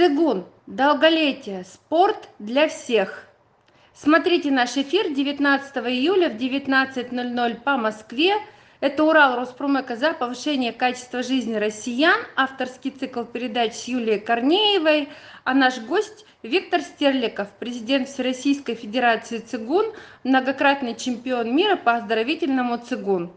Цигун. Долголетие. Спорт для всех. Смотрите наш эфир 19 июля в 19.00 по Москве. Это Урал Роспромека за повышение качества жизни россиян. Авторский цикл передач с Юлией Корнеевой. А наш гость Виктор Стерликов, президент Всероссийской Федерации цигун, многократный чемпион мира по оздоровительному цигун.